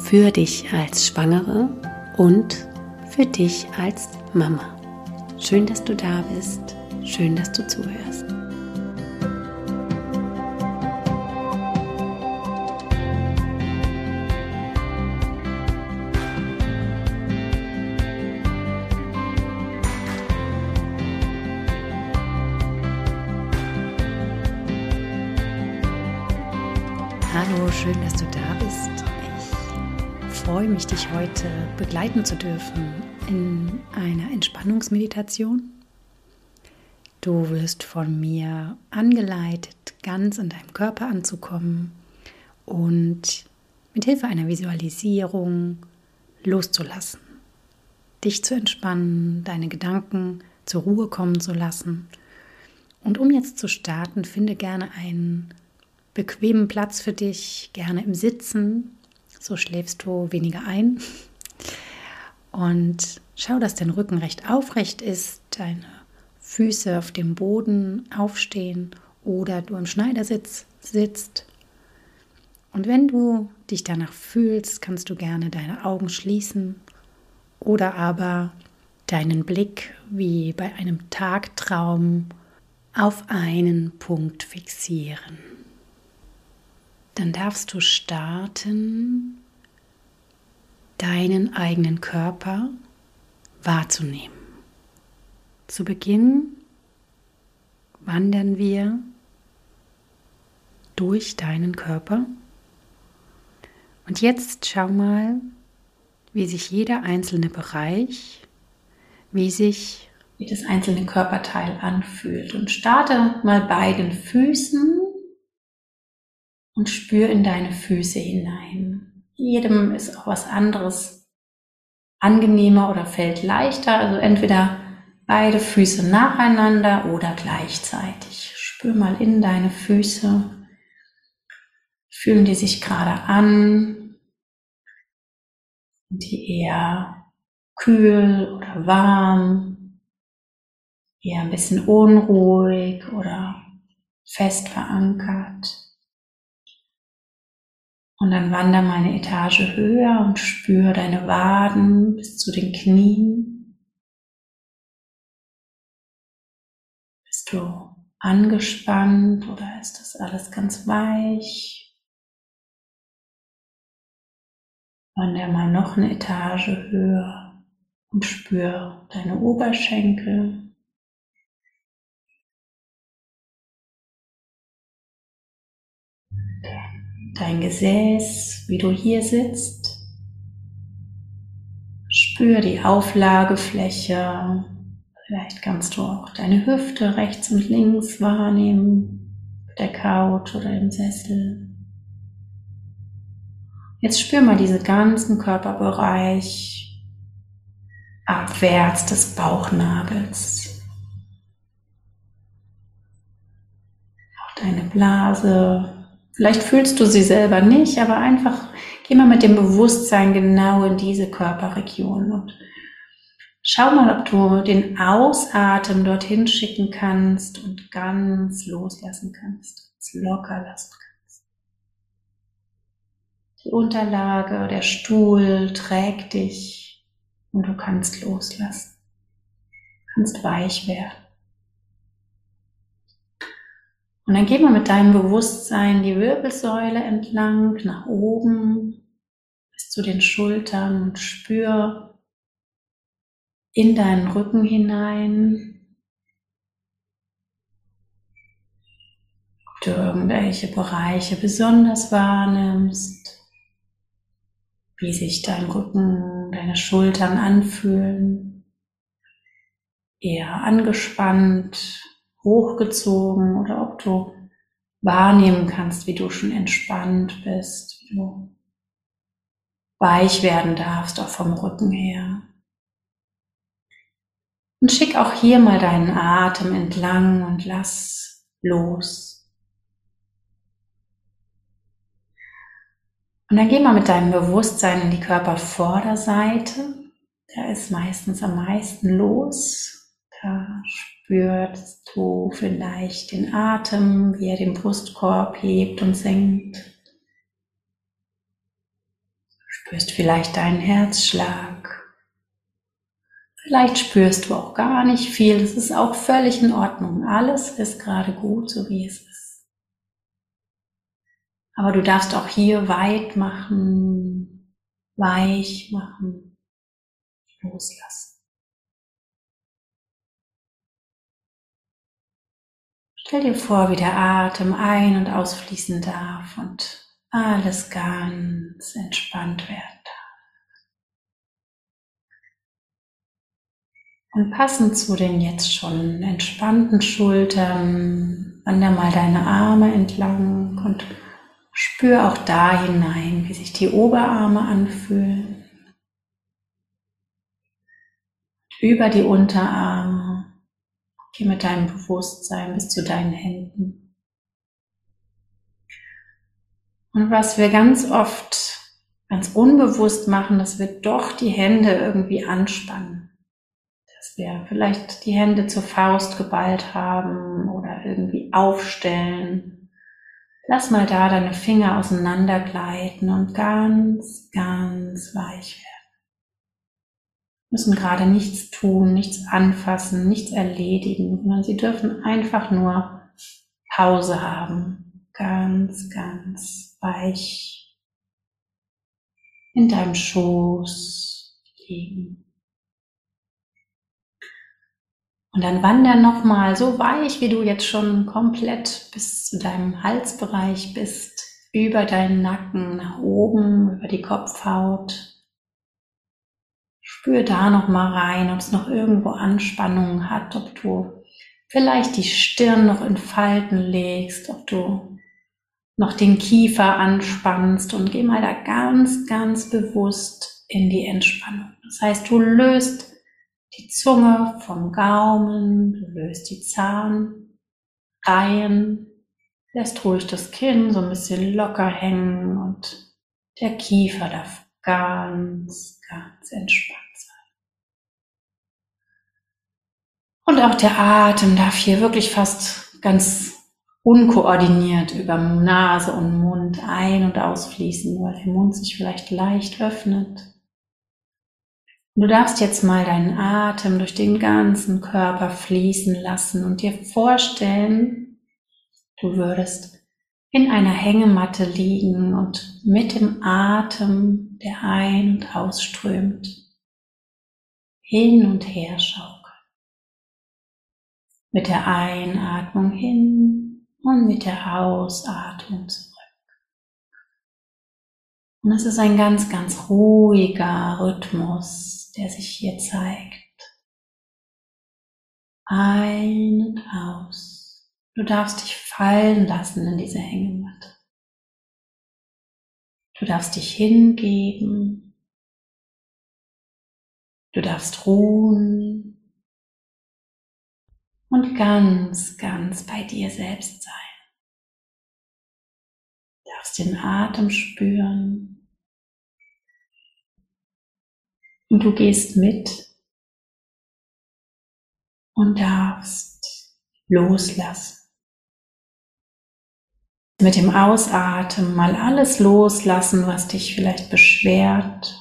für dich als Schwangere und für dich als Mama. Schön, dass du da bist. Schön, dass du zuhörst. Freue mich, dich heute begleiten zu dürfen in einer Entspannungsmeditation. Du wirst von mir angeleitet, ganz in deinem Körper anzukommen und mit Hilfe einer Visualisierung loszulassen. Dich zu entspannen, deine Gedanken zur Ruhe kommen zu lassen. Und um jetzt zu starten, finde gerne einen bequemen Platz für dich, gerne im Sitzen. So schläfst du weniger ein. Und schau, dass dein Rücken recht aufrecht ist, deine Füße auf dem Boden aufstehen oder du im Schneidersitz sitzt. Und wenn du dich danach fühlst, kannst du gerne deine Augen schließen oder aber deinen Blick wie bei einem Tagtraum auf einen Punkt fixieren dann darfst du starten, deinen eigenen Körper wahrzunehmen. Zu Beginn wandern wir durch deinen Körper. Und jetzt schau mal, wie sich jeder einzelne Bereich, wie sich wie das einzelne Körperteil anfühlt. Und starte mal bei den Füßen und spür in deine Füße hinein. Jedem ist auch was anderes angenehmer oder fällt leichter. Also entweder beide Füße nacheinander oder gleichzeitig. Spür mal in deine Füße. Fühlen die sich gerade an? Sind die eher kühl oder warm? Eher ein bisschen unruhig oder fest verankert? Und dann wander mal eine Etage höher und spür deine Waden bis zu den Knien. Bist du angespannt oder ist das alles ganz weich? Wander mal noch eine Etage höher und spür deine Oberschenkel. Dein Gesäß, wie du hier sitzt. Spür die Auflagefläche. Vielleicht kannst du auch deine Hüfte rechts und links wahrnehmen, der Couch oder im Sessel. Jetzt spür mal diesen ganzen Körperbereich abwärts des Bauchnabels. Auch deine Blase, Vielleicht fühlst du sie selber nicht, aber einfach geh mal mit dem Bewusstsein genau in diese Körperregion und schau mal, ob du den Ausatmen dorthin schicken kannst und ganz loslassen kannst, locker lassen kannst. Die Unterlage, der Stuhl trägt dich und du kannst loslassen, kannst weich werden. Und dann geh mal mit deinem Bewusstsein die Wirbelsäule entlang nach oben bis zu den Schultern und spür in deinen Rücken hinein, ob du irgendwelche Bereiche besonders wahrnimmst, wie sich dein Rücken, deine Schultern anfühlen, eher angespannt hochgezogen oder ob du wahrnehmen kannst, wie du schon entspannt bist, wie du weich werden darfst, auch vom Rücken her. Und schick auch hier mal deinen Atem entlang und lass los. Und dann geh mal mit deinem Bewusstsein in die Körpervorderseite. Da ist meistens am meisten los. Da spürst du vielleicht den Atem, wie er den Brustkorb hebt und senkt. Spürst vielleicht deinen Herzschlag. Vielleicht spürst du auch gar nicht viel. Das ist auch völlig in Ordnung. Alles ist gerade gut, so wie es ist. Aber du darfst auch hier weit machen, weich machen, loslassen. Stell dir vor, wie der Atem ein- und ausfließen darf und alles ganz entspannt werden. Und passend zu den jetzt schon entspannten Schultern, wander mal deine Arme entlang und spür auch da hinein, wie sich die Oberarme anfühlen. Über die Unterarme. Geh mit deinem Bewusstsein bis zu deinen Händen. Und was wir ganz oft ganz unbewusst machen, dass wir doch die Hände irgendwie anspannen dass wir vielleicht die Hände zur Faust geballt haben oder irgendwie aufstellen. Lass mal da deine Finger auseinandergleiten und ganz, ganz weich werden. Müssen gerade nichts tun, nichts anfassen, nichts erledigen, sondern sie dürfen einfach nur Pause haben. Ganz, ganz weich in deinem Schoß liegen. Und dann wander nochmal so weich, wie du jetzt schon komplett bis zu deinem Halsbereich bist, über deinen Nacken nach oben, über die Kopfhaut. Spür da nochmal rein, ob es noch irgendwo Anspannungen hat, ob du vielleicht die Stirn noch in Falten legst, ob du noch den Kiefer anspannst und geh mal da ganz, ganz bewusst in die Entspannung. Das heißt, du löst die Zunge vom Gaumen, du löst die Zahnreihen, lässt ruhig das Kinn so ein bisschen locker hängen und der Kiefer darf ganz, ganz entspannt sein. Und auch der Atem darf hier wirklich fast ganz unkoordiniert über Nase und Mund ein- und ausfließen, weil der Mund sich vielleicht leicht öffnet Du darfst jetzt mal deinen Atem durch den ganzen Körper fließen lassen und dir vorstellen, du würdest in einer Hängematte liegen und mit dem Atem, der ein- und ausströmt, hin und her schaukeln. Mit der Einatmung hin und mit der Ausatmung zurück. Und es ist ein ganz, ganz ruhiger Rhythmus, der sich hier zeigt. Ein und aus. Du darfst dich fallen lassen in diese Hängematte. Du darfst dich hingeben. Du darfst ruhen und ganz, ganz bei dir selbst sein. Du darfst den Atem spüren Und du gehst mit und darfst loslassen. Mit dem Ausatmen mal alles loslassen, was dich vielleicht beschwert,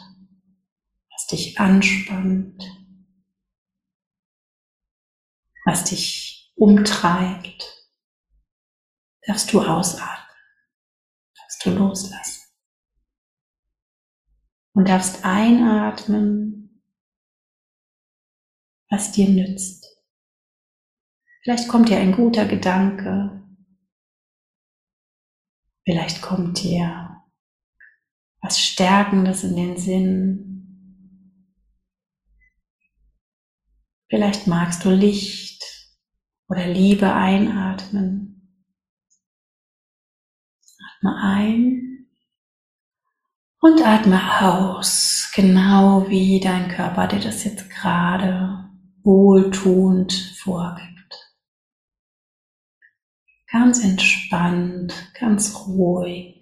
was dich anspannt, was dich umtreibt. Darfst du ausatmen, darfst du loslassen und darfst einatmen, was dir nützt. Vielleicht kommt dir ein guter Gedanke. Vielleicht kommt dir was Stärkendes in den Sinn. Vielleicht magst du Licht oder Liebe einatmen. Atme ein Und atme aus, genau wie dein Körper dir das jetzt gerade wohltuend vorgibt. Ganz entspannt, ganz ruhig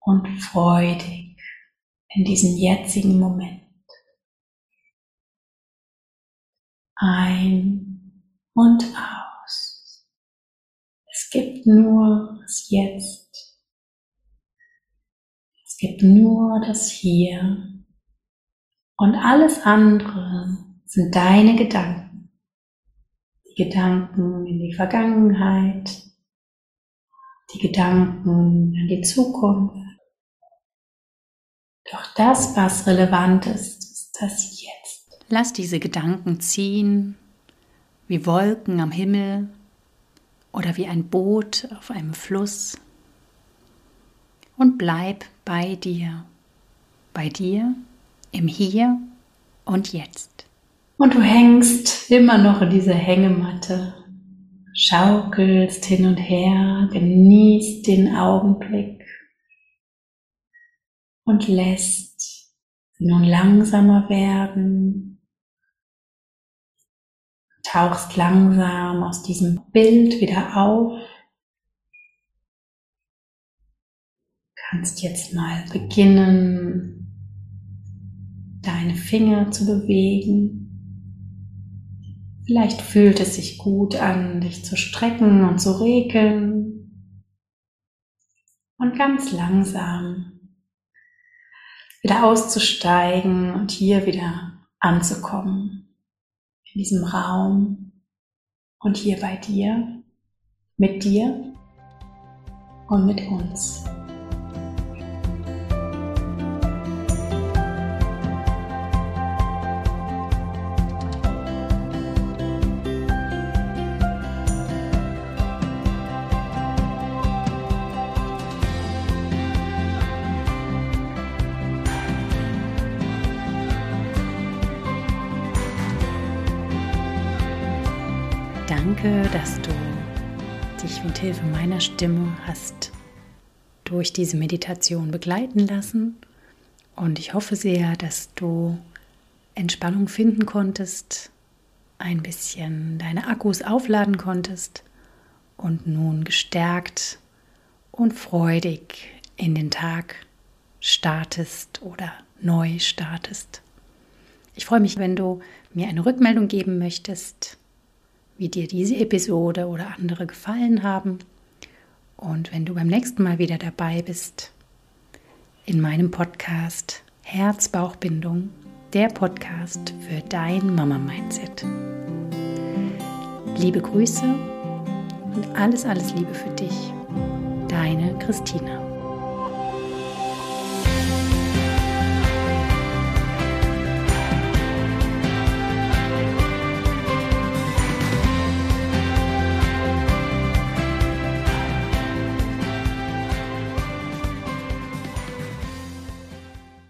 und freudig in diesem jetzigen Moment. Ein und aus. Es gibt nur das Jetzt. Es gibt nur das Hier und alles andere sind deine Gedanken. Die Gedanken in die Vergangenheit, die Gedanken an die Zukunft. Doch das, was relevant ist, ist das Jetzt. Lass diese Gedanken ziehen, wie Wolken am Himmel oder wie ein Boot auf einem Fluss und bleib bei dir, bei dir im Hier und Jetzt. Und du hängst immer noch in dieser Hängematte, schaukelst hin und her, genießt den Augenblick und lässt nun langsamer werden, tauchst langsam aus diesem Bild wieder auf kannst jetzt mal beginnen, deine Finger zu bewegen. Vielleicht fühlt es sich gut an, dich zu strecken und zu regeln. Und ganz langsam wieder auszusteigen und hier wieder anzukommen. In diesem Raum und hier bei dir, mit dir und mit uns. Danke, dass du dich mit Hilfe meiner Stimme hast durch diese Meditation begleiten lassen. Und ich hoffe sehr, dass du Entspannung finden konntest, ein bisschen deine Akkus aufladen konntest und nun gestärkt und freudig in den Tag startest oder neu startest. Ich freue mich, wenn du mir eine Rückmeldung geben möchtest wie dir diese Episode oder andere gefallen haben. Und wenn du beim nächsten Mal wieder dabei bist, in meinem Podcast Herz-Bauch-Bindung, der Podcast für dein Mama-Mindset. Liebe Grüße und alles, alles Liebe für dich, deine Christina.